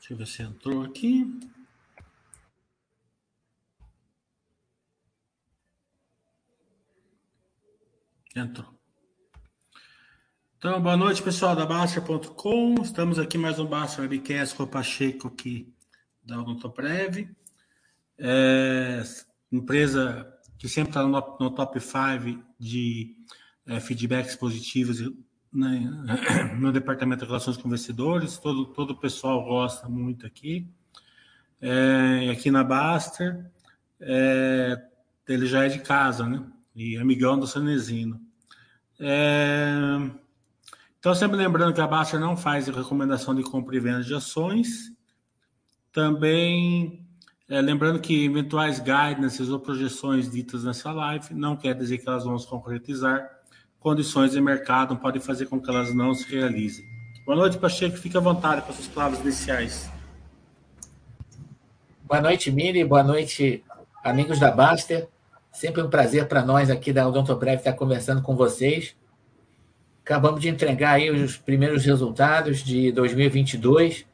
Deixa eu ver se entrou aqui. Entrou. Então, boa noite, pessoal da Baster.com. Estamos aqui mais um Baster Webcast com o Pacheco aqui da Odontoprev. É, empresa que sempre está no, no, top 5 de é, feedbacks positivos né, no departamento de relações com investidores. Todo, todo o pessoal gosta muito aqui. É, aqui na Baster, é, ele já é de casa, né? E amigão do Sanezino. É, então, sempre lembrando que a Baster não faz recomendação de compra e venda de ações. Também é, lembrando que eventuais guidances ou projeções ditas nessa live não quer dizer que elas vão se concretizar. Condições de mercado podem fazer com que elas não se realizem. Boa noite, Pacheco. Fique à vontade com as suas palavras iniciais. Boa noite, Miri. Boa noite, amigos da Baster. Sempre um prazer para nós aqui da Odontoprev estar conversando com vocês. Acabamos de entregar aí os primeiros resultados de 2022.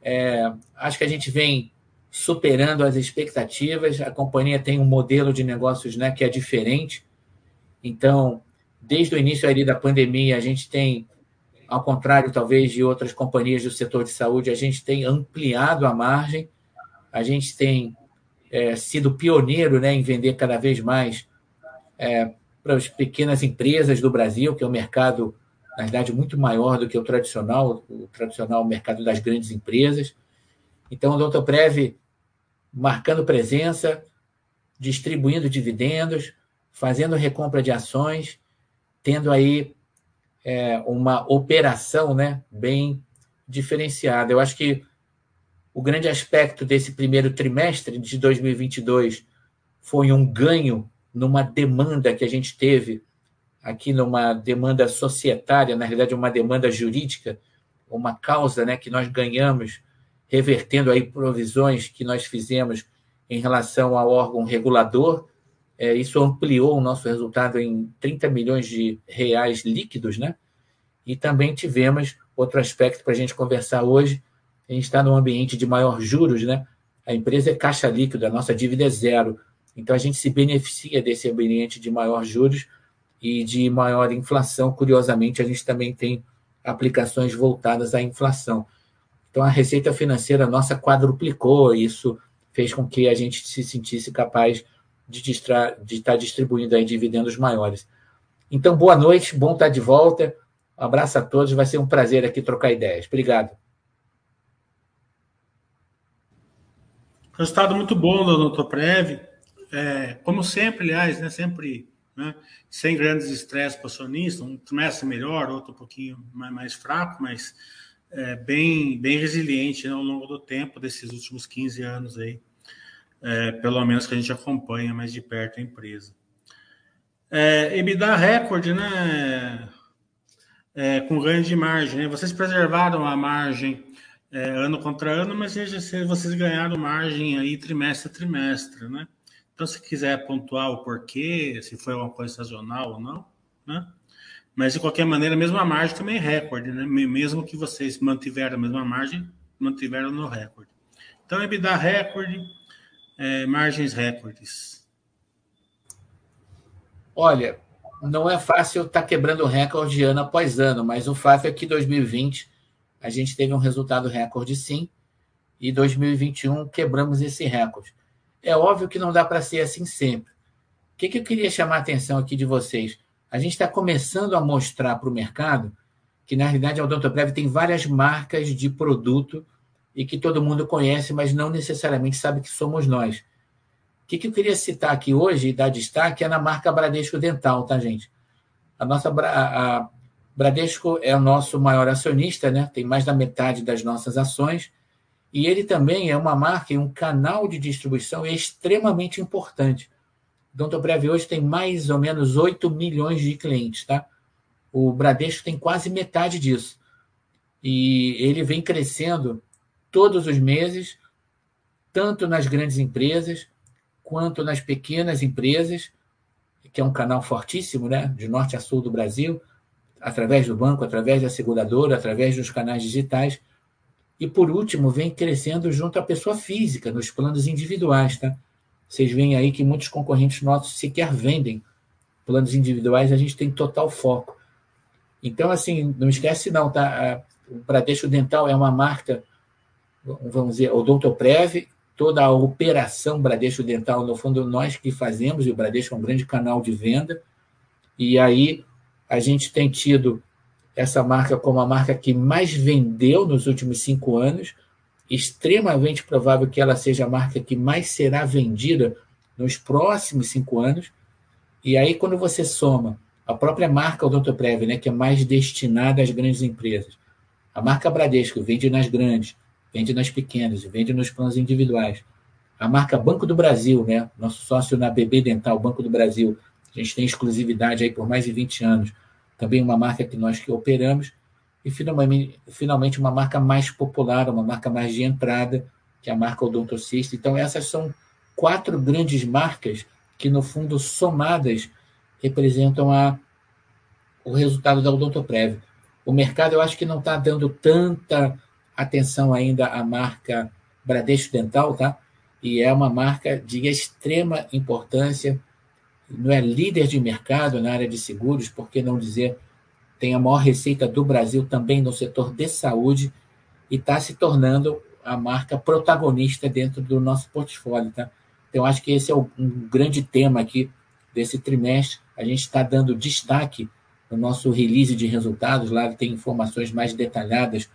É, acho que a gente vem superando as expectativas. A companhia tem um modelo de negócios né, que é diferente. Então, desde o início ali da pandemia, a gente tem, ao contrário talvez de outras companhias do setor de saúde, a gente tem ampliado a margem, a gente tem é, sido pioneiro né, em vender cada vez mais é, para as pequenas empresas do Brasil, que é um mercado, na verdade, muito maior do que o tradicional, o tradicional mercado das grandes empresas. Então, o Doutor Prev marcando presença, distribuindo dividendos, fazendo recompra de ações, tendo aí é, uma operação né, bem diferenciada. Eu acho que o grande aspecto desse primeiro trimestre de 2022 foi um ganho numa demanda que a gente teve aqui numa demanda societária, na realidade uma demanda jurídica, uma causa né, que nós ganhamos revertendo aí provisões que nós fizemos em relação ao órgão regulador. É, isso ampliou o nosso resultado em 30 milhões de reais líquidos, né? E também tivemos outro aspecto para a gente conversar hoje. A gente está num ambiente de maior juros, né? A empresa é caixa líquida, a nossa dívida é zero. Então a gente se beneficia desse ambiente de maior juros e de maior inflação. Curiosamente, a gente também tem aplicações voltadas à inflação. Então, a receita financeira nossa quadruplicou, isso fez com que a gente se sentisse capaz de, distra... de estar distribuindo aí dividendos maiores. Então, boa noite, bom estar de volta. Um abraço a todos, vai ser um prazer aqui trocar ideias. Obrigado. Resultado muito bom do Doutor É, como sempre, aliás, né, sempre né, sem grandes estresses para o acionista, um trimestre melhor, outro um pouquinho mais, mais fraco, mas é, bem, bem resiliente né, ao longo do tempo, desses últimos 15 anos aí, é, pelo menos que a gente acompanha mais de perto a empresa. É, EBITDA recorde, né? É, com ganho de margem. Né? Vocês preservaram a margem é, ano contra ano, mas vocês ganharam margem aí trimestre a trimestre, né? Então, se quiser pontuar o porquê, se foi uma coisa sazonal ou não, né? Mas, de qualquer maneira, mesmo a margem também é recorde, né? Mesmo que vocês mantiveram a mesma margem, mantiveram no recorde. Então, EBITDA recorde, é, margens recordes. Olha, não é fácil estar tá quebrando recorde ano após ano, mas o fato é que 2020 a gente teve um resultado recorde sim, e 2021 quebramos esse recorde. É óbvio que não dá para ser assim sempre. O que, que eu queria chamar a atenção aqui de vocês? a gente está começando a mostrar para o mercado que, na realidade, a Odontoprev tem várias marcas de produto e que todo mundo conhece, mas não necessariamente sabe que somos nós. O que, que eu queria citar aqui hoje e dar destaque é na marca Bradesco Dental, tá, gente? A nossa a Bradesco é o nosso maior acionista, né? tem mais da metade das nossas ações, e ele também é uma marca e um canal de distribuição extremamente importante. Odontoprev hoje tem mais ou menos 8 milhões de clientes, tá? O Bradesco tem quase metade disso. E ele vem crescendo todos os meses, tanto nas grandes empresas quanto nas pequenas empresas, que é um canal fortíssimo, né? De norte a sul do Brasil, através do banco, através da seguradora, através dos canais digitais. E, por último, vem crescendo junto à pessoa física, nos planos individuais. Tá? Vocês veem aí que muitos concorrentes nossos sequer vendem planos individuais, a gente tem total foco. Então, assim, não esquece não, tá? O Bradesco Dental é uma marca, vamos dizer, o Prev, toda a operação Bradesco Dental, no fundo, nós que fazemos, e o Bradesco é um grande canal de venda, e aí a gente tem tido essa marca como a marca que mais vendeu nos últimos cinco anos, extremamente provável que ela seja a marca que mais será vendida nos próximos cinco anos. E aí, quando você soma a própria marca Odontoprev, né, que é mais destinada às grandes empresas, a marca Bradesco vende nas grandes, vende nas pequenas, vende nos planos individuais. A marca Banco do Brasil, né, nosso sócio na BB Dental, Banco do Brasil, a gente tem exclusividade aí por mais de 20 anos também uma marca que nós que operamos, e finalmente, finalmente uma marca mais popular, uma marca mais de entrada, que é a marca Odontocista. Então, essas são quatro grandes marcas que, no fundo, somadas, representam a, o resultado da Odontoprev. O mercado, eu acho que não está dando tanta atenção ainda à marca Bradesco Dental, tá? E é uma marca de extrema importância não é líder de mercado na área de seguros, por que não dizer, tem a maior receita do Brasil também no setor de saúde e está se tornando a marca protagonista dentro do nosso portfólio. Tá? Então, acho que esse é um grande tema aqui desse trimestre. A gente está dando destaque no nosso release de resultados, lá tem informações mais detalhadas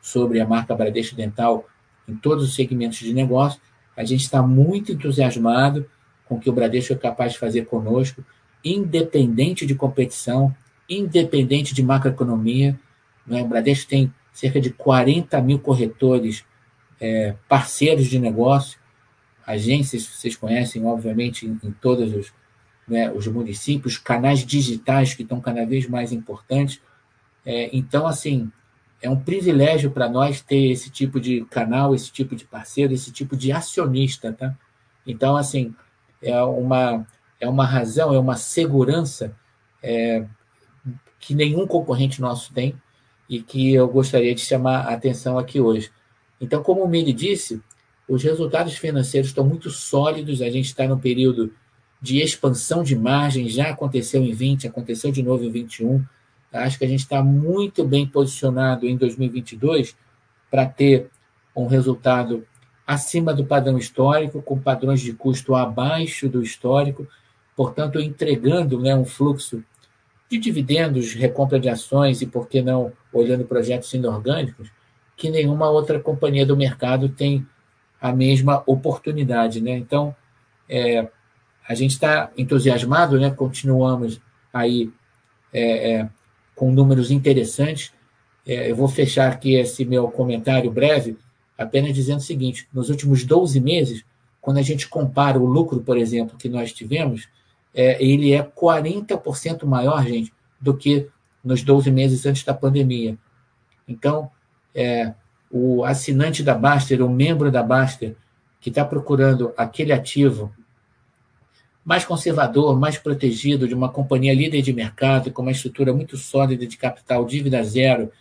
sobre a marca Bradesco Dental em todos os segmentos de negócio. A gente está muito entusiasmado com o que o Bradesco é capaz de fazer conosco, independente de competição, independente de macroeconomia. Né? O Bradesco tem cerca de 40 mil corretores é, parceiros de negócio, agências, vocês conhecem, obviamente, em, em todos os, né, os municípios, canais digitais que estão cada vez mais importantes. É, então, assim, é um privilégio para nós ter esse tipo de canal, esse tipo de parceiro, esse tipo de acionista, tá? Então, assim, é uma, é uma razão, é uma segurança é, que nenhum concorrente nosso tem e que eu gostaria de chamar a atenção aqui hoje. Então, como o Mili disse, os resultados financeiros estão muito sólidos, a gente está no período de expansão de margem, já aconteceu em 20, aconteceu de novo em 21. Acho que a gente está muito bem posicionado em 2022 para ter um resultado acima do padrão histórico, com padrões de custo abaixo do histórico, portanto, entregando né, um fluxo de dividendos, recompra de ações e, por que não, olhando projetos inorgânicos, que nenhuma outra companhia do mercado tem a mesma oportunidade. Né? Então, é, a gente está entusiasmado, né? continuamos aí é, é, com números interessantes. É, eu vou fechar aqui esse meu comentário breve apenas dizendo o seguinte: nos últimos 12 meses, quando a gente compara o lucro, por exemplo, que nós tivemos, é, ele é 40% maior, gente, do que nos 12 meses antes da pandemia. Então, é, o assinante da Baster, o membro da Baster, que está procurando aquele ativo mais conservador, mais protegido, de uma companhia líder de mercado, com uma estrutura muito sólida de capital, dívida zero,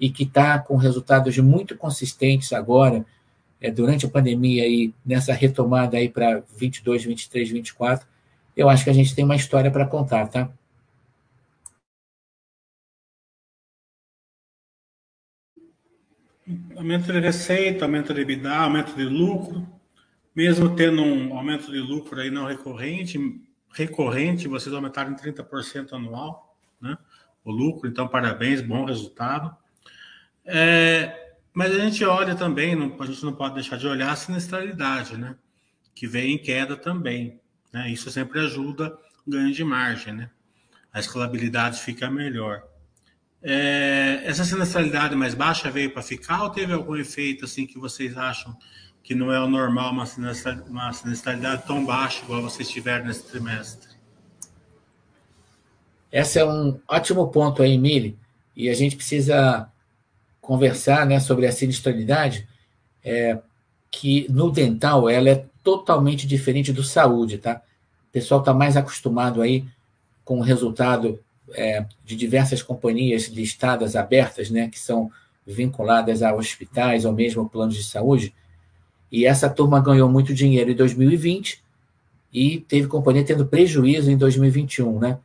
e que está com resultados muito consistentes agora, é, durante a pandemia e nessa retomada aí para 22, 23, 24, eu acho que a gente tem uma história para contar, tá? Aumento de receita, aumento de EBITDA, aumento de lucro, mesmo tendo um aumento de lucro aí não recorrente, recorrente, vocês aumentaram em 30% anual, né? O lucro, então parabéns, bom resultado. É, mas a gente olha também, não, a gente não pode deixar de olhar a sinistralidade, né? Que vem em queda também. Né? Isso sempre ajuda o ganho de margem, né? A escalabilidade fica melhor. É, essa sinistralidade mais baixa veio para ficar ou teve algum efeito assim que vocês acham que não é o normal uma sinistralidade, uma sinistralidade tão baixa igual vocês tiveram nesse trimestre? Esse é um ótimo ponto aí, Mili, e a gente precisa conversar né, sobre a sinistralidade, é, que no dental ela é totalmente diferente do saúde, tá? O pessoal está mais acostumado aí com o resultado é, de diversas companhias listadas, abertas, né, que são vinculadas a hospitais ou mesmo planos de saúde. E essa turma ganhou muito dinheiro em 2020 e teve companhia tendo prejuízo em 2021, né?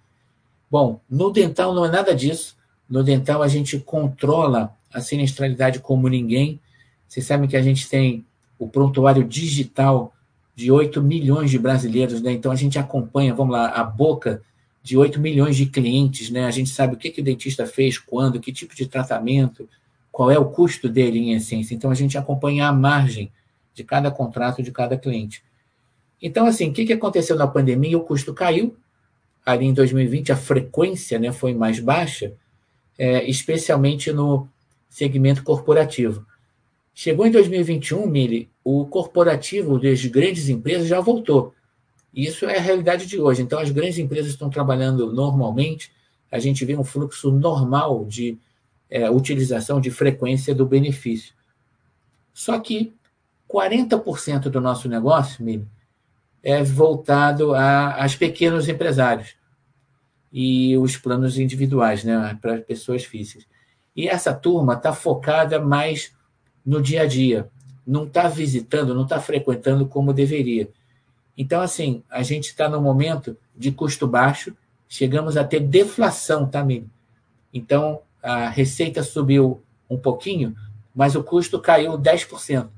Bom, no dental não é nada disso. No dental a gente controla a sinistralidade como ninguém. Vocês sabem que a gente tem o prontuário digital de 8 milhões de brasileiros, né? Então a gente acompanha, vamos lá, a boca de 8 milhões de clientes, né? A gente sabe o que, que o dentista fez, quando, que tipo de tratamento, qual é o custo dele em essência. Então a gente acompanha a margem de cada contrato de cada cliente. Então, assim, o que, aconteceu na pandemia? O custo caiu. Ali em 2020, a frequência né, foi mais baixa, é, especialmente no segmento corporativo. Chegou em 2021, Mili, o corporativo das grandes empresas já voltou. Isso é a realidade de hoje. Então, as grandes empresas estão trabalhando normalmente, a gente vê um fluxo normal de é, utilização de frequência do benefício. Só que 40% do nosso negócio, Mili, é voltado a, aos pequenos empresários e os planos individuais, né, para pessoas físicas. E essa turma está focada mais no dia a dia, não está visitando, não está frequentando como deveria. Então, assim, a gente está no momento de custo baixo, chegamos a ter deflação, tá, amigo? Então, a receita subiu um pouquinho, mas o custo caiu 10%.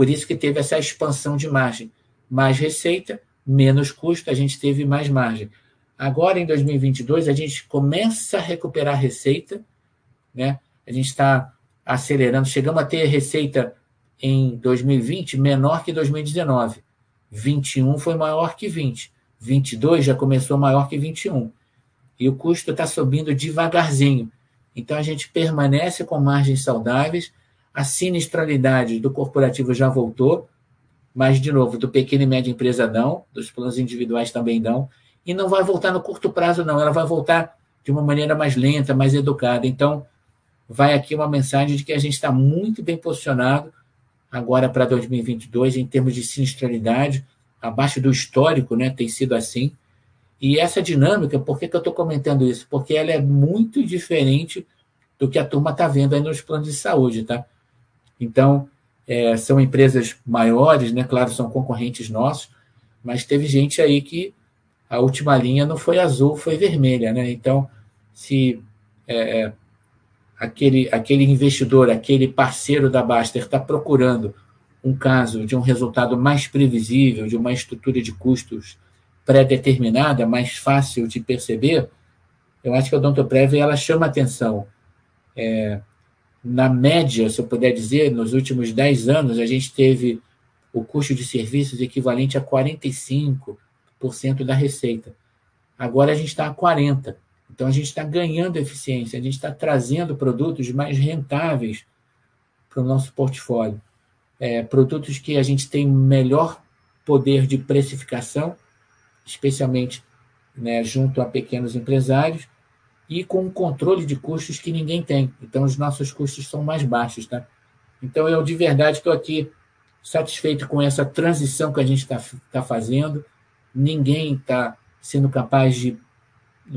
Por isso que teve essa expansão de margem. Mais receita, menos custo, a gente teve mais margem. Agora, em 2022, a gente começa a recuperar receita, né? A gente está acelerando. Chegamos a ter receita em 2020 menor que 2019. 21 foi maior que 20. 22 já começou maior que 21. E o custo está subindo devagarzinho. Então a gente permanece com margens saudáveis. A sinistralidade do corporativo já voltou, mas, de novo, do pequeno e média empresa não, dos planos individuais também não. E não vai voltar no curto prazo, não. Ela vai voltar de uma maneira mais lenta, mais educada. Então, vai aqui uma mensagem de que a gente está muito bem posicionado agora para 2022 em termos de sinistralidade, abaixo do histórico, né? Tem sido assim. E essa dinâmica, por que, que eu estou comentando isso? Porque ela é muito diferente do que a turma está vendo aí nos planos de saúde, tá? Então, é, são empresas maiores, né? Claro, são concorrentes nossos, mas teve gente aí que a última linha não foi azul, foi vermelha, né? Então, se é, é aquele, aquele investidor, aquele parceiro da Baster está procurando um caso de um resultado mais previsível, de uma estrutura de custos pré-determinada, mais fácil de perceber, eu acho que a Odontoprev ela chama atenção. É, na média, se eu puder dizer, nos últimos 10 anos, a gente teve o custo de serviços equivalente a 45% da receita. Agora a gente está a 40%. Então, a gente está ganhando eficiência, a gente está trazendo produtos mais rentáveis para o nosso portfólio. É, produtos que a gente tem melhor poder de precificação, especialmente né, junto a pequenos empresários, e com um controle de custos que ninguém tem. Então, os nossos custos são mais baixos. Tá? Então, eu de verdade estou aqui satisfeito com essa transição que a gente está tá fazendo. Ninguém está sendo capaz de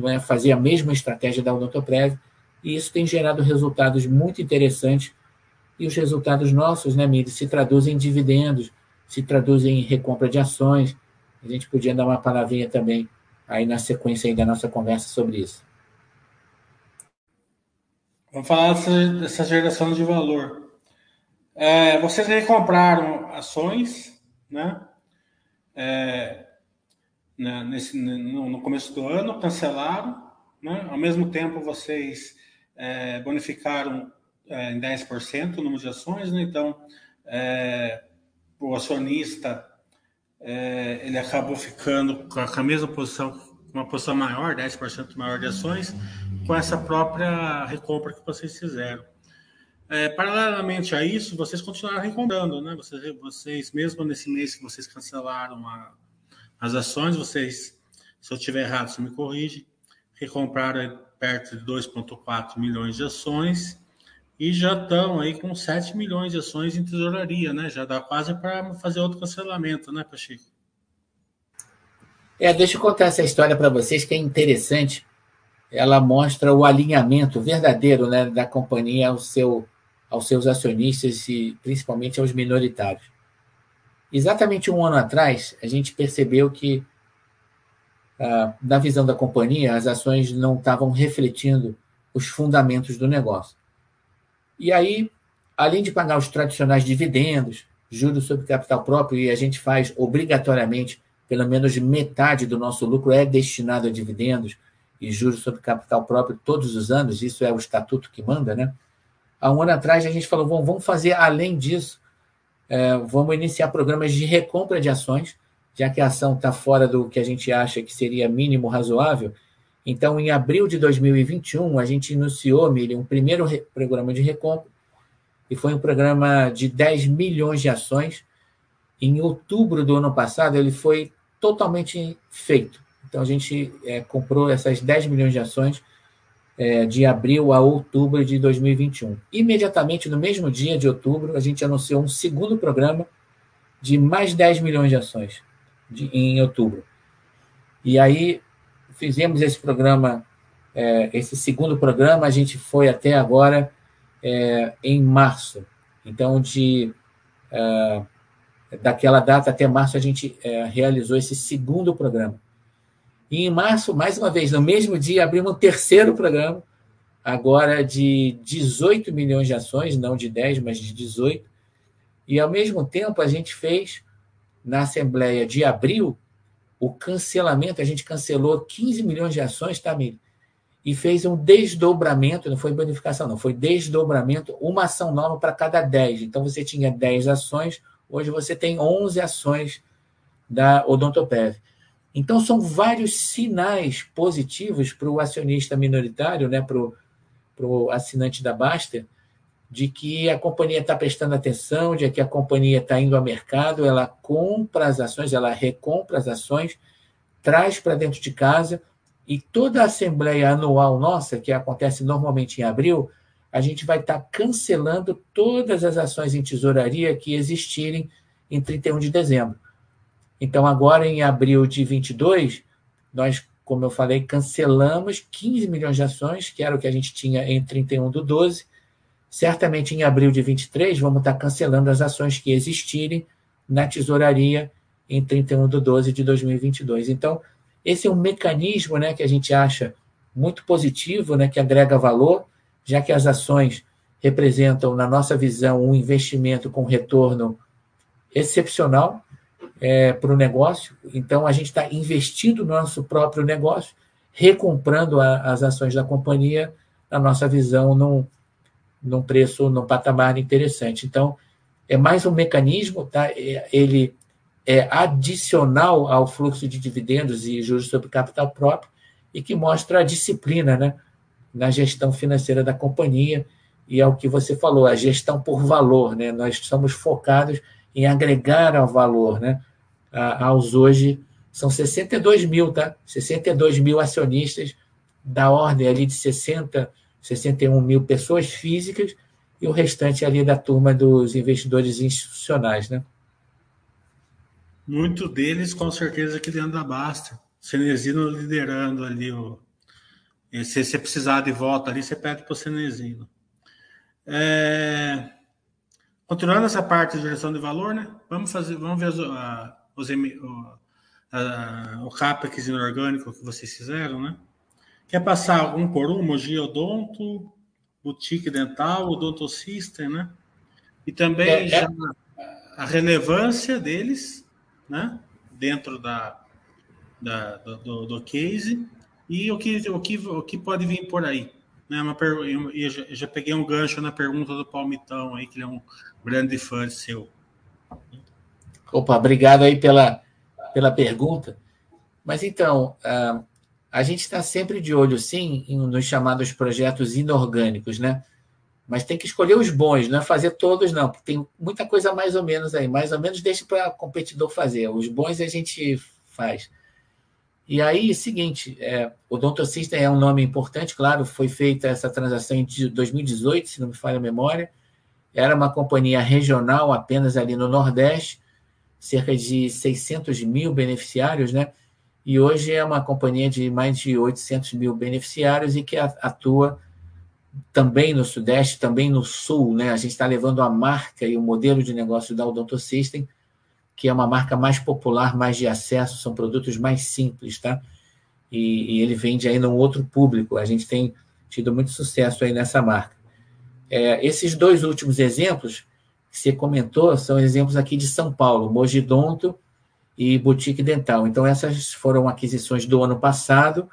é, fazer a mesma estratégia da Odontoprev, e isso tem gerado resultados muito interessantes, e os resultados nossos, né, Miri, se traduzem em dividendos, se traduzem em recompra de ações, a gente podia dar uma palavrinha também aí na sequência aí da nossa conversa sobre isso. Vamos falar dessa, geração de valor. É, vocês recompraram ações, né? É, né, nesse, no, no, começo do ano, cancelaram, né? ao mesmo tempo vocês é, bonificaram é, em 10% o número de ações, né? então é, o acionista é, ele acabou ficando com a mesma posição, uma posição maior, 10% maior de ações, com essa própria recompra que vocês fizeram. É, paralelamente a isso, vocês continuaram recomprando, né? Vocês, vocês, mesmo nesse mês que vocês cancelaram a, as ações, vocês, se eu estiver errado, você me corrige, recompraram perto de 2,4 milhões de ações e já estão aí com 7 milhões de ações em tesouraria, né? Já dá quase para fazer outro cancelamento, né, Pacheco? É, deixa eu contar essa história para vocês que é interessante. Ela mostra o alinhamento verdadeiro né, da companhia ao seu aos seus acionistas e principalmente aos minoritários. Exatamente um ano atrás, a gente percebeu que, ah, na visão da companhia, as ações não estavam refletindo os fundamentos do negócio. E aí, além de pagar os tradicionais dividendos, juros sobre capital próprio, e a gente faz obrigatoriamente, pelo menos metade do nosso lucro é destinado a dividendos e juros sobre capital próprio todos os anos, isso é o estatuto que manda, né? Há um ano atrás a gente falou, vamos fazer além disso é, vamos iniciar programas de recompra de ações, já que a ação está fora do que a gente acha que seria mínimo razoável. Então, em abril de 2021, a gente iniciou, Mili, um primeiro programa de recompra, e foi um programa de 10 milhões de ações. Em outubro do ano passado, ele foi totalmente feito. Então, a gente é, comprou essas 10 milhões de ações é, de abril a outubro de 2021. Imediatamente, no mesmo dia de outubro, a gente anunciou um segundo programa de mais 10 milhões de ações de, em outubro. E aí fizemos esse programa, é, esse segundo programa, a gente foi até agora é, em março. Então, de é, daquela data até março, a gente é, realizou esse segundo programa. E em março, mais uma vez, no mesmo dia, abrimos um terceiro programa, agora de 18 milhões de ações, não de 10, mas de 18. E, ao mesmo tempo, a gente fez, na Assembleia de abril, o cancelamento, a gente cancelou 15 milhões de ações, tá, Mili? E fez um desdobramento, não foi bonificação, não, foi desdobramento, uma ação nova para cada 10. Então, você tinha 10 ações, hoje você tem 11 ações da Odontopev. Então, são vários sinais positivos para o acionista minoritário, né, para o assinante da Baster, de que a companhia está prestando atenção, de que a companhia está indo ao mercado, ela compra as ações, ela recompra as ações, traz para dentro de casa, e toda a assembleia anual nossa, que acontece normalmente em abril, a gente vai estar tá cancelando todas as ações em tesouraria que existirem em 31 de dezembro. Então, agora em abril de 22, nós, como eu falei, cancelamos 15 milhões de ações, que era o que a gente tinha em 31 do 12. Certamente em abril de 23, vamos estar cancelando as ações que existirem na tesouraria em 31 do 12 de 2022. Então, esse é um mecanismo né, que a gente acha muito positivo, né, que agrega valor, já que as ações representam, na nossa visão, um investimento com retorno excepcional é, para o negócio. Então, a gente está investindo no nosso próprio negócio, recomprando a, as ações da companhia, na nossa visão, num, num preço, num patamar interessante. Então, é mais um mecanismo, tá? É, ele é adicional ao fluxo de dividendos e juros sobre capital próprio e que mostra a disciplina né, na gestão financeira da companhia e é o que você falou, a gestão por valor. Né? Nós somos focados em agregar ao valor, né? aos hoje, são 62 mil, tá? 62 mil acionistas, da ordem ali de 60, 61 mil pessoas físicas e o restante ali da turma dos investidores institucionais, né? Muito deles, com certeza, aqui dentro da Basta. Cenezino liderando ali. O... Se você precisar de volta ali, você pede para o Cenezino. É... Continuando essa parte de geração de valor, né? Vamos fazer, vamos ver a, os, o, a, o CAPEX inorgânico que vocês fizeram, né? Quer passar um por um, Mogi Odonto, Boutique Dental, Odonto System, né? E também é, é. já a relevância deles, né? Dentro da, da do, do, case e o que, o, que, o que pode vir por aí. Né? Uma per... eu, já, eu já peguei um gancho na pergunta do Palmitão aí, que ele é um grande fã seu. Opa, obrigado aí pela, pela pergunta. Mas então, uh, a gente está sempre de olho, sim, nos chamados projetos inorgânicos, né? Mas tem que escolher os bons, não é fazer todos, não, porque tem muita coisa mais ou menos aí. Mais ou menos deixa para competidor fazer. Os bons a gente faz. E aí, seguinte, é, o Donto System é um nome importante, claro, foi feita essa transação em 2018, se não me falha a memória. Era uma companhia regional apenas ali no Nordeste, cerca de 600 mil beneficiários, né? E hoje é uma companhia de mais de 800 mil beneficiários e que atua também no Sudeste, também no Sul, né? A gente está levando a marca e o modelo de negócio da Odonto System, que é uma marca mais popular, mais de acesso, são produtos mais simples, tá? E, e ele vende aí num outro público. A gente tem tido muito sucesso aí nessa marca. É, esses dois últimos exemplos que você comentou são exemplos aqui de São Paulo, Mogidonto e Boutique Dental. Então, essas foram aquisições do ano passado.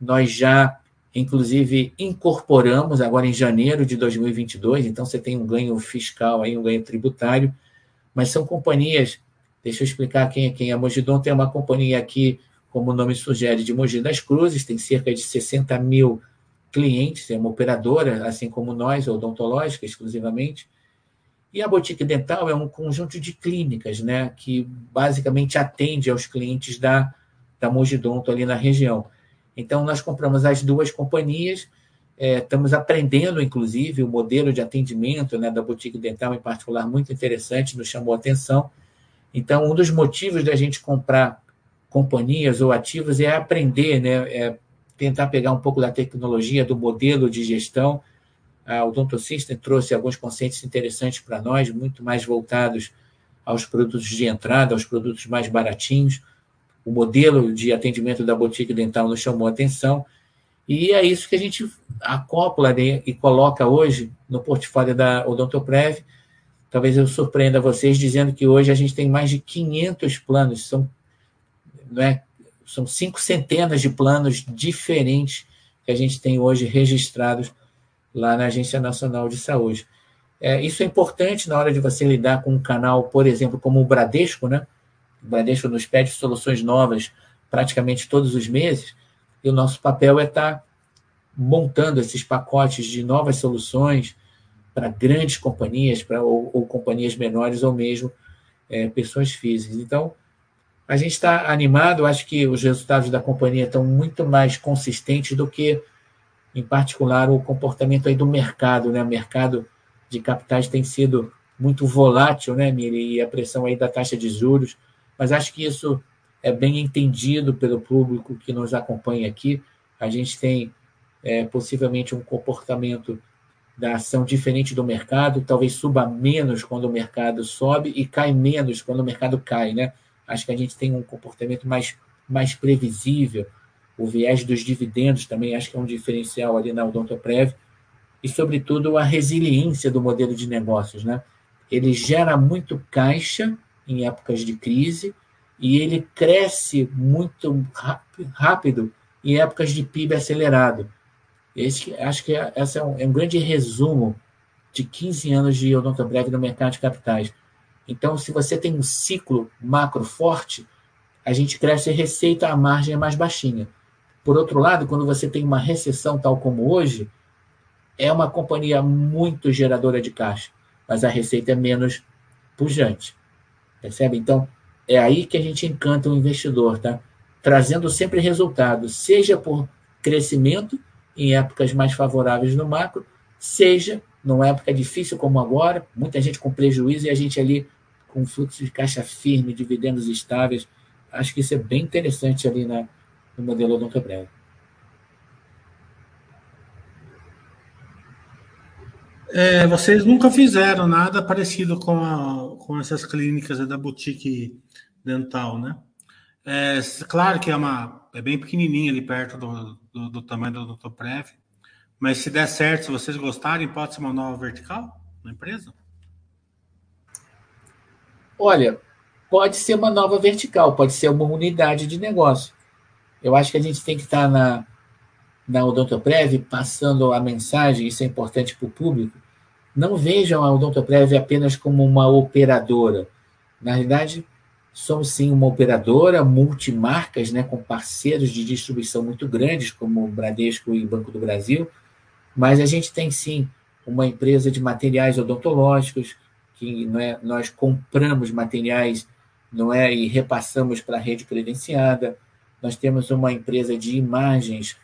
Nós já Inclusive, incorporamos agora em janeiro de 2022, então você tem um ganho fiscal, aí, um ganho tributário, mas são companhias. Deixa eu explicar quem é quem. A Mogidon tem uma companhia aqui, como o nome sugere, de Mogi das Cruzes, tem cerca de 60 mil clientes, é uma operadora, assim como nós, odontológica exclusivamente. E a Boutique Dental é um conjunto de clínicas, né, que basicamente atende aos clientes da, da Mogidonto ali na região. Então, nós compramos as duas companhias, é, estamos aprendendo, inclusive, o modelo de atendimento né, da boutique dental, em particular, muito interessante, nos chamou a atenção. Então, um dos motivos da gente comprar companhias ou ativos é aprender, né, é tentar pegar um pouco da tecnologia, do modelo de gestão. A Odonto System trouxe alguns conceitos interessantes para nós, muito mais voltados aos produtos de entrada, aos produtos mais baratinhos o modelo de atendimento da boutique dental nos chamou a atenção, e é isso que a gente acopla né, e coloca hoje no portfólio da Odontoprev. Talvez eu surpreenda vocês dizendo que hoje a gente tem mais de 500 planos, são, não é, são cinco centenas de planos diferentes que a gente tem hoje registrados lá na Agência Nacional de Saúde. É, isso é importante na hora de você lidar com um canal, por exemplo, como o Bradesco, né? O Bradesco nos pede soluções novas praticamente todos os meses, e o nosso papel é estar montando esses pacotes de novas soluções para grandes companhias, para ou, ou, companhias menores, ou mesmo é, pessoas físicas. Então, a gente está animado, acho que os resultados da companhia estão muito mais consistentes do que, em particular, o comportamento aí do mercado. Né? O mercado de capitais tem sido muito volátil, né, Miri? E a pressão aí da taxa de juros mas acho que isso é bem entendido pelo público que nos acompanha aqui. A gente tem é, possivelmente um comportamento da ação diferente do mercado, talvez suba menos quando o mercado sobe e cai menos quando o mercado cai, né? Acho que a gente tem um comportamento mais, mais previsível. O viés dos dividendos também acho que é um diferencial ali na Odontoprev. E, sobretudo, a resiliência do modelo de negócios, né? Ele gera muito caixa em épocas de crise e ele cresce muito rápido em épocas de PIB acelerado. Esse, acho que esse é um, é um grande resumo de 15 anos de Odontobreve no mercado de capitais. Então, se você tem um ciclo macro forte, a gente cresce receita, a margem é mais baixinha. Por outro lado, quando você tem uma recessão tal como hoje, é uma companhia muito geradora de caixa, mas a receita é menos pujante. Percebe? Então, é aí que a gente encanta o investidor, tá? Trazendo sempre resultados, seja por crescimento em épocas mais favoráveis no macro, seja numa época difícil como agora, muita gente com prejuízo e a gente ali com fluxo de caixa firme, dividendos estáveis. Acho que isso é bem interessante ali na, no modelo Odontobreve. É, vocês nunca fizeram nada parecido com, a, com essas clínicas da boutique dental, né? É, claro que é uma é bem pequenininha ali perto do, do, do tamanho do Dr. Prev, mas se der certo, se vocês gostarem, pode ser uma nova vertical na empresa? Olha, pode ser uma nova vertical, pode ser uma unidade de negócio. Eu acho que a gente tem que estar na, da Odontoprev, passando a mensagem, isso é importante para o público, não vejam a Odontoprev apenas como uma operadora. Na realidade, somos sim uma operadora multimarcas, né, com parceiros de distribuição muito grandes, como Bradesco e Banco do Brasil, mas a gente tem sim uma empresa de materiais odontológicos, que não é, nós compramos materiais não é, e repassamos para a rede credenciada. Nós temos uma empresa de imagens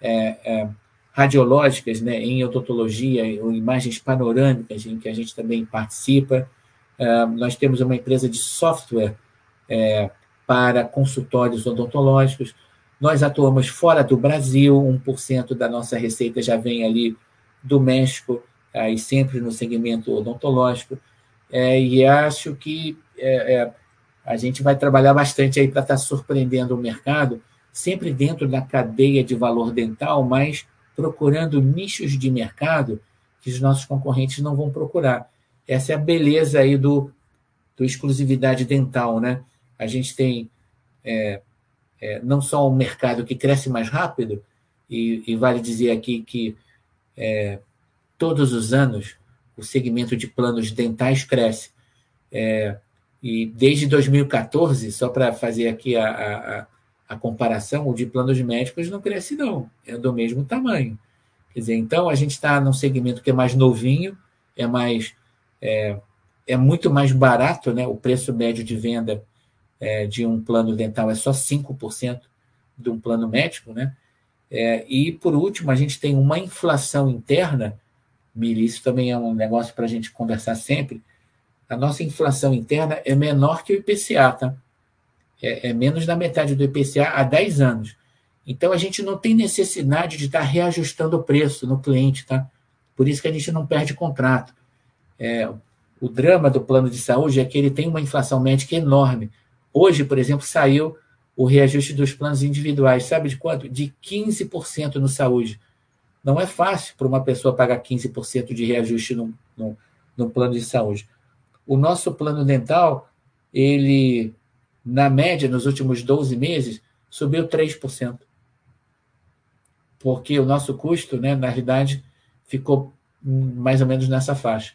é, é, radiológicas né, em odontologia, ou imagens panorâmicas, em que a gente também participa. É, nós temos uma empresa de software é, para consultórios odontológicos. Nós atuamos fora do Brasil, 1% da nossa receita já vem ali do México, aí sempre no segmento odontológico. É, e acho que é, é, a gente vai trabalhar bastante aí para estar tá surpreendendo o mercado, sempre dentro da cadeia de valor dental, mas procurando nichos de mercado que os nossos concorrentes não vão procurar. Essa é a beleza aí do, do exclusividade dental, né? A gente tem é, é, não só um mercado que cresce mais rápido, e, e vale dizer aqui que é, todos os anos o segmento de planos dentais cresce. É, e desde 2014, só para fazer aqui a, a, a, comparação, o de planos médicos não cresce, não, é do mesmo tamanho. Quer dizer, então a gente está num segmento que é mais novinho, é mais. É, é muito mais barato, né? O preço médio de venda é, de um plano dental é só 5% de um plano médico, né? É, e, por último, a gente tem uma inflação interna, Mili, isso também é um negócio para a gente conversar sempre. A nossa inflação interna é menor que o IPCA, tá? É, é, menos da metade do IPCA há 10 anos. Então, a gente não tem necessidade de estar tá reajustando o preço no cliente, tá? Por isso que a gente não perde contrato. É, o drama do plano de saúde é que ele tem uma inflação médica enorme. Hoje, por exemplo, saiu o reajuste dos planos individuais. Sabe de quanto? De 15% no saúde. Não é fácil para uma pessoa pagar 15% de reajuste no, no, no plano de saúde. O nosso plano dental, ele, na média, nos últimos 12 meses, subiu 3%. Porque o nosso custo, né, na realidade, ficou mais ou menos nessa faixa.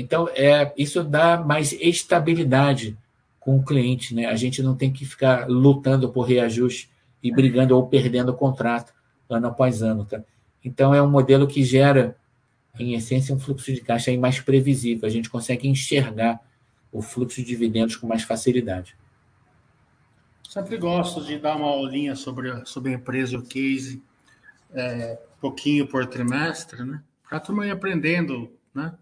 Então, é, isso dá mais estabilidade com o cliente, né? A gente não tem que ficar lutando por reajuste e brigando ou perdendo o contrato ano após ano, tá? Então é um modelo que gera, em essência, um fluxo de caixa mais previsível. A gente consegue enxergar o fluxo de dividendos com mais facilidade. Sempre gosto de dar uma aulinha sobre, sobre a empresa o case, é, pouquinho por trimestre, né? Para a turma ir aprendendo, né?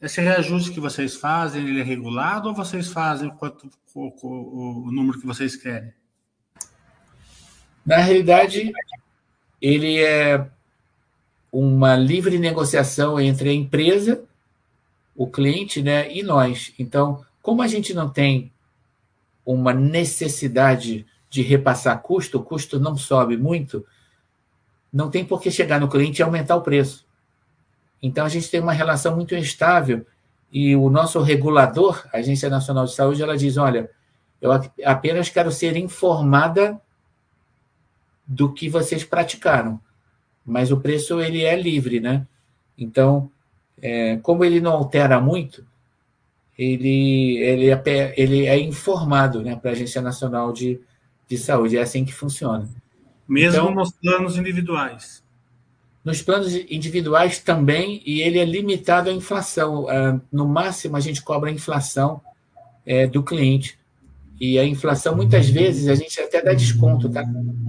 Esse reajuste que vocês fazem, ele é regulado ou vocês fazem quanto, o, o, o número que vocês querem? Na realidade, ele é uma livre negociação entre a empresa, o cliente, né, e nós. Então, como a gente não tem uma necessidade de repassar custo, o custo não sobe muito, não tem por que chegar no cliente e aumentar o preço. Então, a gente tem uma relação muito estável e o nosso regulador, a Agência Nacional de Saúde, ela diz: olha, eu apenas quero ser informada do que vocês praticaram, mas o preço ele é livre, né? Então, é, como ele não altera muito, ele, ele, é, ele é informado né, para a Agência Nacional de, de Saúde. É assim que funciona. Mesmo então, nos planos individuais. Nos planos individuais também, e ele é limitado à inflação. Ah, no máximo, a gente cobra a inflação é, do cliente. E a inflação, muitas vezes, a gente até dá desconto, tá?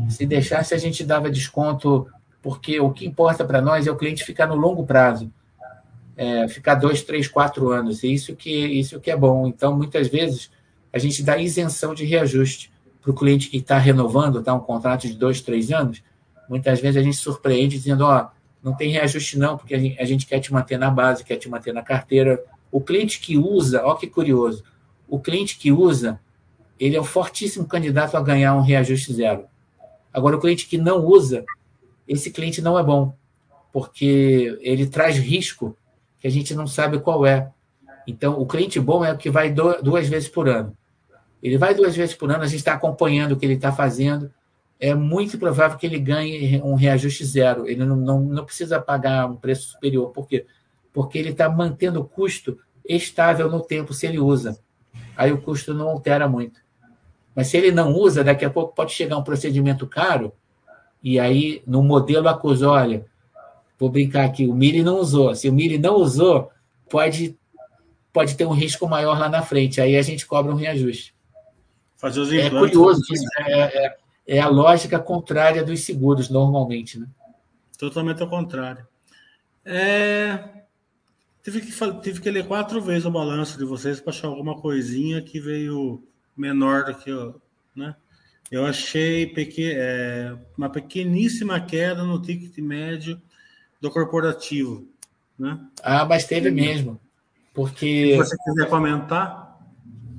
Se deixasse, a gente dava desconto, porque o que importa para nós é o cliente ficar no longo prazo. É, ficar dois, três, quatro anos. E isso que, isso que é bom. Então, muitas vezes, a gente dá isenção de reajuste para o cliente que está renovando, tá? Um contrato de dois, três anos Muitas vezes a gente surpreende dizendo, ó, não tem reajuste não, porque a gente, a gente quer te manter na base, quer te manter na carteira. O cliente que usa, ó que curioso, o cliente que usa, ele é um fortíssimo candidato a ganhar um reajuste zero. Agora, o cliente que não usa, esse cliente não é bom, porque ele traz risco que a gente não sabe qual é. Então, o cliente bom é o que vai duas vezes por ano. Ele vai duas vezes por ano, a gente está acompanhando o que ele está fazendo, é muito provável que ele ganhe um reajuste zero. Ele não, não, não precisa pagar um preço superior. Por quê? Porque ele está mantendo o custo estável no tempo se ele usa. Aí o custo não altera muito. Mas se ele não usa, daqui a pouco pode chegar um procedimento caro, e aí no modelo acusa, olha, vou brincar aqui, o Miri não usou. Se o Miri não usou, pode, pode ter um risco maior lá na frente. Aí a gente cobra um reajuste. Fazer os é curioso, é, é, é a lógica contrária dos seguros, normalmente. Né? Totalmente ao contrário. É... Tive, que, tive que ler quatro vezes o balanço de vocês para achar alguma coisinha que veio menor do que. Né? eu achei pequen, é, uma pequeníssima queda no ticket médio do corporativo. Né? Ah, mas teve mesmo. Porque. Se você quiser comentar.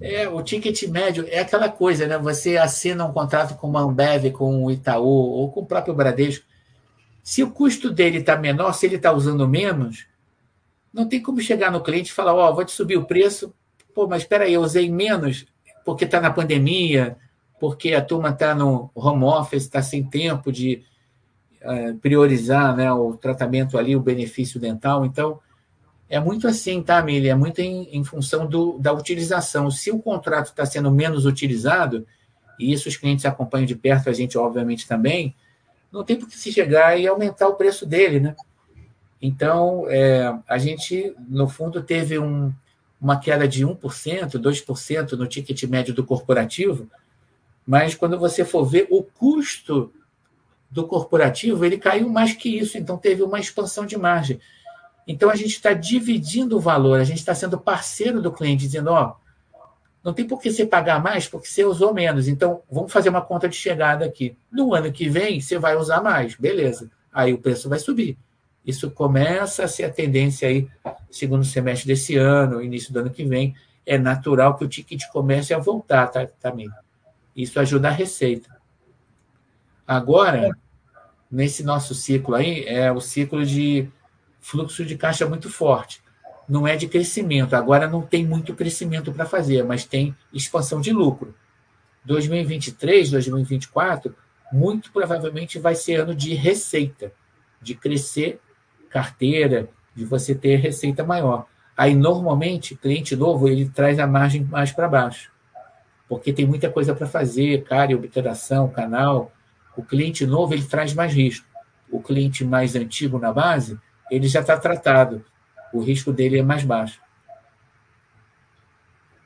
É, o ticket médio é aquela coisa, né? Você assina um contrato com uma Ambev, com o Itaú ou com o próprio Bradesco. Se o custo dele está menor, se ele está usando menos, não tem como chegar no cliente e falar: Ó, oh, vou te subir o preço. Pô, mas espera aí, eu usei menos porque está na pandemia, porque a turma está no home office, está sem tempo de uh, priorizar né, o tratamento ali, o benefício dental. Então, é muito assim, tá, Mili? É muito em, em função do, da utilização. Se o contrato está sendo menos utilizado, e isso os clientes acompanham de perto, a gente, obviamente, também, não tem por que se chegar e aumentar o preço dele, né? Então, é, a gente, no fundo, teve um, uma queda de 1%, 2% no ticket médio do corporativo, mas quando você for ver o custo do corporativo, ele caiu mais que isso, então teve uma expansão de margem. Então, a gente está dividindo o valor, a gente está sendo parceiro do cliente, dizendo: ó, não tem por que você pagar mais porque você usou menos. Então, vamos fazer uma conta de chegada aqui. No ano que vem, você vai usar mais, beleza. Aí o preço vai subir. Isso começa a ser a tendência aí, segundo semestre desse ano, início do ano que vem. É natural que o ticket comece a voltar tá, também. Isso ajuda a receita. Agora, nesse nosso ciclo aí, é o ciclo de fluxo de caixa muito forte. Não é de crescimento. Agora não tem muito crescimento para fazer, mas tem expansão de lucro. 2023, 2024, muito provavelmente vai ser ano de receita, de crescer carteira, de você ter receita maior. Aí, normalmente, cliente novo, ele traz a margem mais para baixo, porque tem muita coisa para fazer, cara, obturação, canal. O cliente novo, ele traz mais risco. O cliente mais antigo na base, ele já está tratado. O risco dele é mais baixo.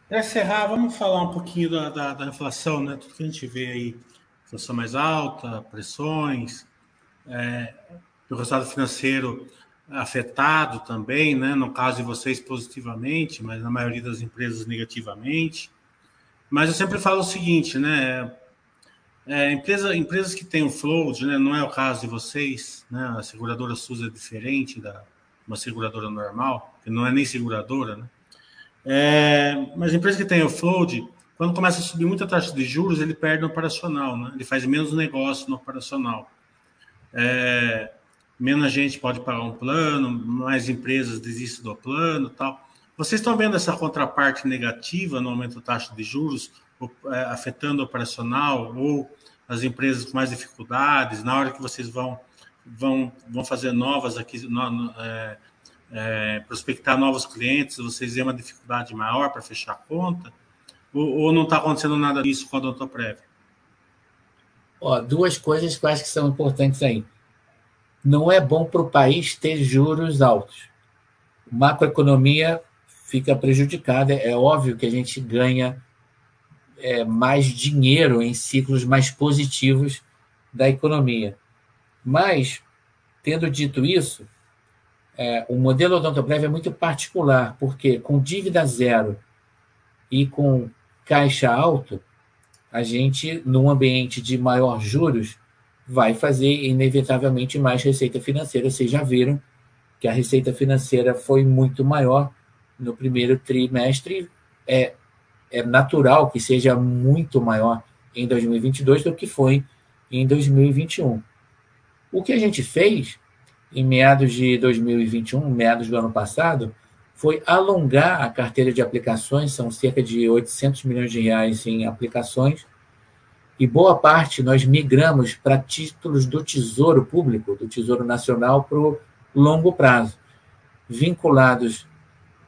Para encerrar, vamos falar um pouquinho da, da, da, inflação, né? Tudo que a gente vê aí, inflação mais alta, pressões, é, o resultado financeiro afetado também, né? No caso de vocês positivamente, mas na maioria das empresas negativamente. Mas eu sempre falo o seguinte, né? É, empresa, empresas que têm o float, né, não é o caso de vocês, né, a seguradora SUS é diferente da uma seguradora normal, que não é nem seguradora, né? É, mas empresas que têm o float, quando começa a subir muita taxa de juros, ele perde no operacional, né? Ele faz menos negócio no operacional. É, menos gente pode pagar um plano, mais empresas desistem do plano, tal. Vocês estão vendo essa contraparte negativa no aumento da taxa de juros? É, afetando o operacional ou as empresas com mais dificuldades, na hora que vocês vão vão, vão fazer novas aqui, no, é, é, prospectar novos clientes, vocês têm uma dificuldade maior para fechar a conta? Ou, ou não está acontecendo nada disso com a Odontoprev? Ó, duas coisas que eu acho que são importantes aí. Não é bom para o país ter juros altos. Macroeconomia fica prejudicada. É óbvio que a gente ganha é, mais dinheiro em ciclos mais positivos da economia. Mas, tendo dito isso, é, o modelo Odontoprev é muito particular, porque com dívida zero e com caixa alto, a gente, num ambiente de maior juros, vai fazer inevitavelmente mais receita financeira. Vocês já viram que a receita financeira foi muito maior no primeiro trimestre. É, é natural que seja muito maior em 2022 do que foi em 2021. O que a gente fez em meados de 2021, meados do ano passado, foi alongar a carteira de aplicações, são cerca de 800 milhões de reais em aplicações, e boa parte nós migramos para títulos do Tesouro Público, do Tesouro Nacional, para o longo prazo, vinculados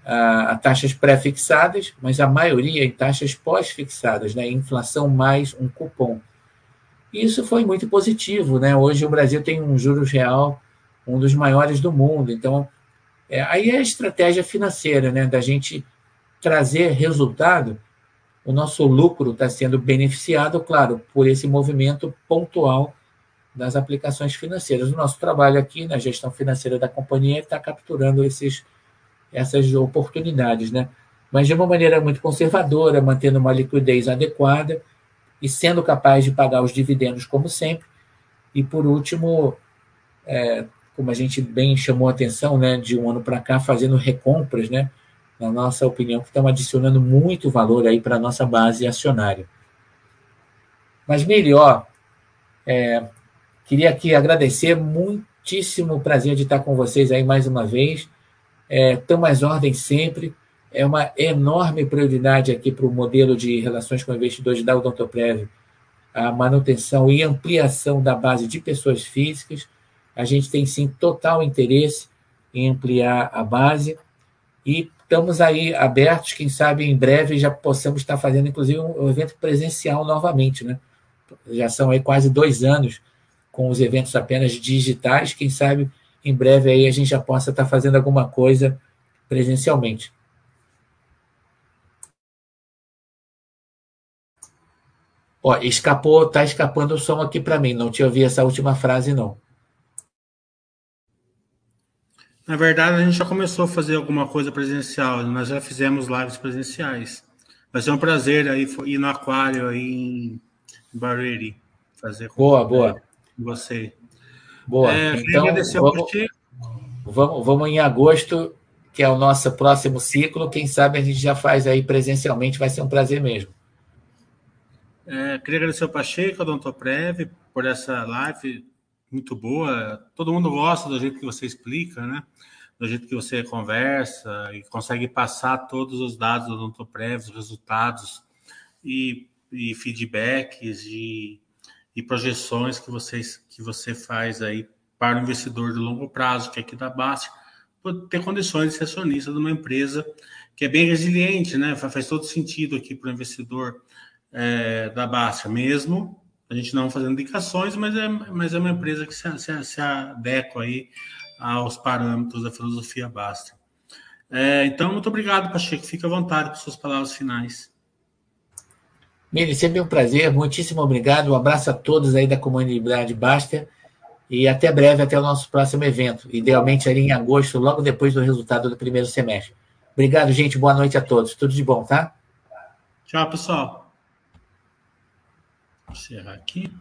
a, taxas pré-fixadas, mas a maioria em taxas pós-fixadas, né? inflação mais um cupom. Isso foi muito positivo. Né? Hoje o Brasil tem um juros real, um dos maiores do mundo. Então, é, aí é a estratégia financeira né? da gente trazer resultado. O nosso lucro está sendo beneficiado, claro, por esse movimento pontual das aplicações financeiras. O nosso trabalho aqui na gestão financeira da companhia está capturando esses essas oportunidades, né? Mas de uma maneira muito conservadora, mantendo uma liquidez adequada, e sendo capaz de pagar os dividendos como sempre. E por último, é, como a gente bem chamou a atenção, né, de um ano para cá, fazendo recompras, né, na nossa opinião, que estão adicionando muito valor aí para a nossa base acionária. Mas, Mili, ó, é, queria aqui agradecer, muitíssimo prazer de estar com vocês aí mais uma vez. É, mais ordem sempre. É uma enorme prioridade aqui para o modelo de relações com investidores da Odontoprev, a manutenção e ampliação da base de pessoas físicas. A gente tem sim total interesse em ampliar a base e estamos aí abertos, quem sabe em breve já possamos estar fazendo inclusive um evento presencial novamente, né? Já são aí quase dois anos com os eventos apenas digitais, quem sabe em breve aí a gente já possa estar fazendo alguma coisa presencialmente. Ó, escapou, tá escapando o som aqui para mim. Não te ouvi essa última frase não. Na verdade, a gente já começou a fazer alguma coisa presencial. Nós já fizemos lives presenciais. Vai ser um prazer aí ir no aquário aí em Barueri fazer com boa, boa. você. Boa. É, então, vamos, vamos, vamos em agosto, que é o nosso próximo ciclo. Quem sabe a gente já faz aí presencialmente, vai ser um prazer mesmo. É, queria agradecer ao Pacheco, ao Dontoprev, por essa live muito boa. Todo mundo gosta do jeito que você explica, né? Do jeito que você conversa e consegue passar todos os dados do Dontoprev, os resultados e, e feedbacks e, e projeções que, vocês, que você faz aí para o investidor de longo prazo, que é aqui da Basta, ter condições de ser acionista de uma empresa que é bem resiliente, né? Faz todo sentido aqui para o investidor é, da Basta mesmo, a gente não fazendo indicações, mas é, mas é uma empresa que se, se, se adequa aí aos parâmetros da filosofia Basta. É, então, muito obrigado, Pacheco. Fique à vontade com suas palavras finais. Mili, sempre um prazer. Muitíssimo obrigado. Um abraço a todos aí da comunidade Basta. E até breve, até o nosso próximo evento. Idealmente ali em agosto, logo depois do resultado do primeiro semestre. Obrigado, gente. Boa noite a todos. Tudo de bom, tá? Tchau, pessoal. Vou encerrar aqui.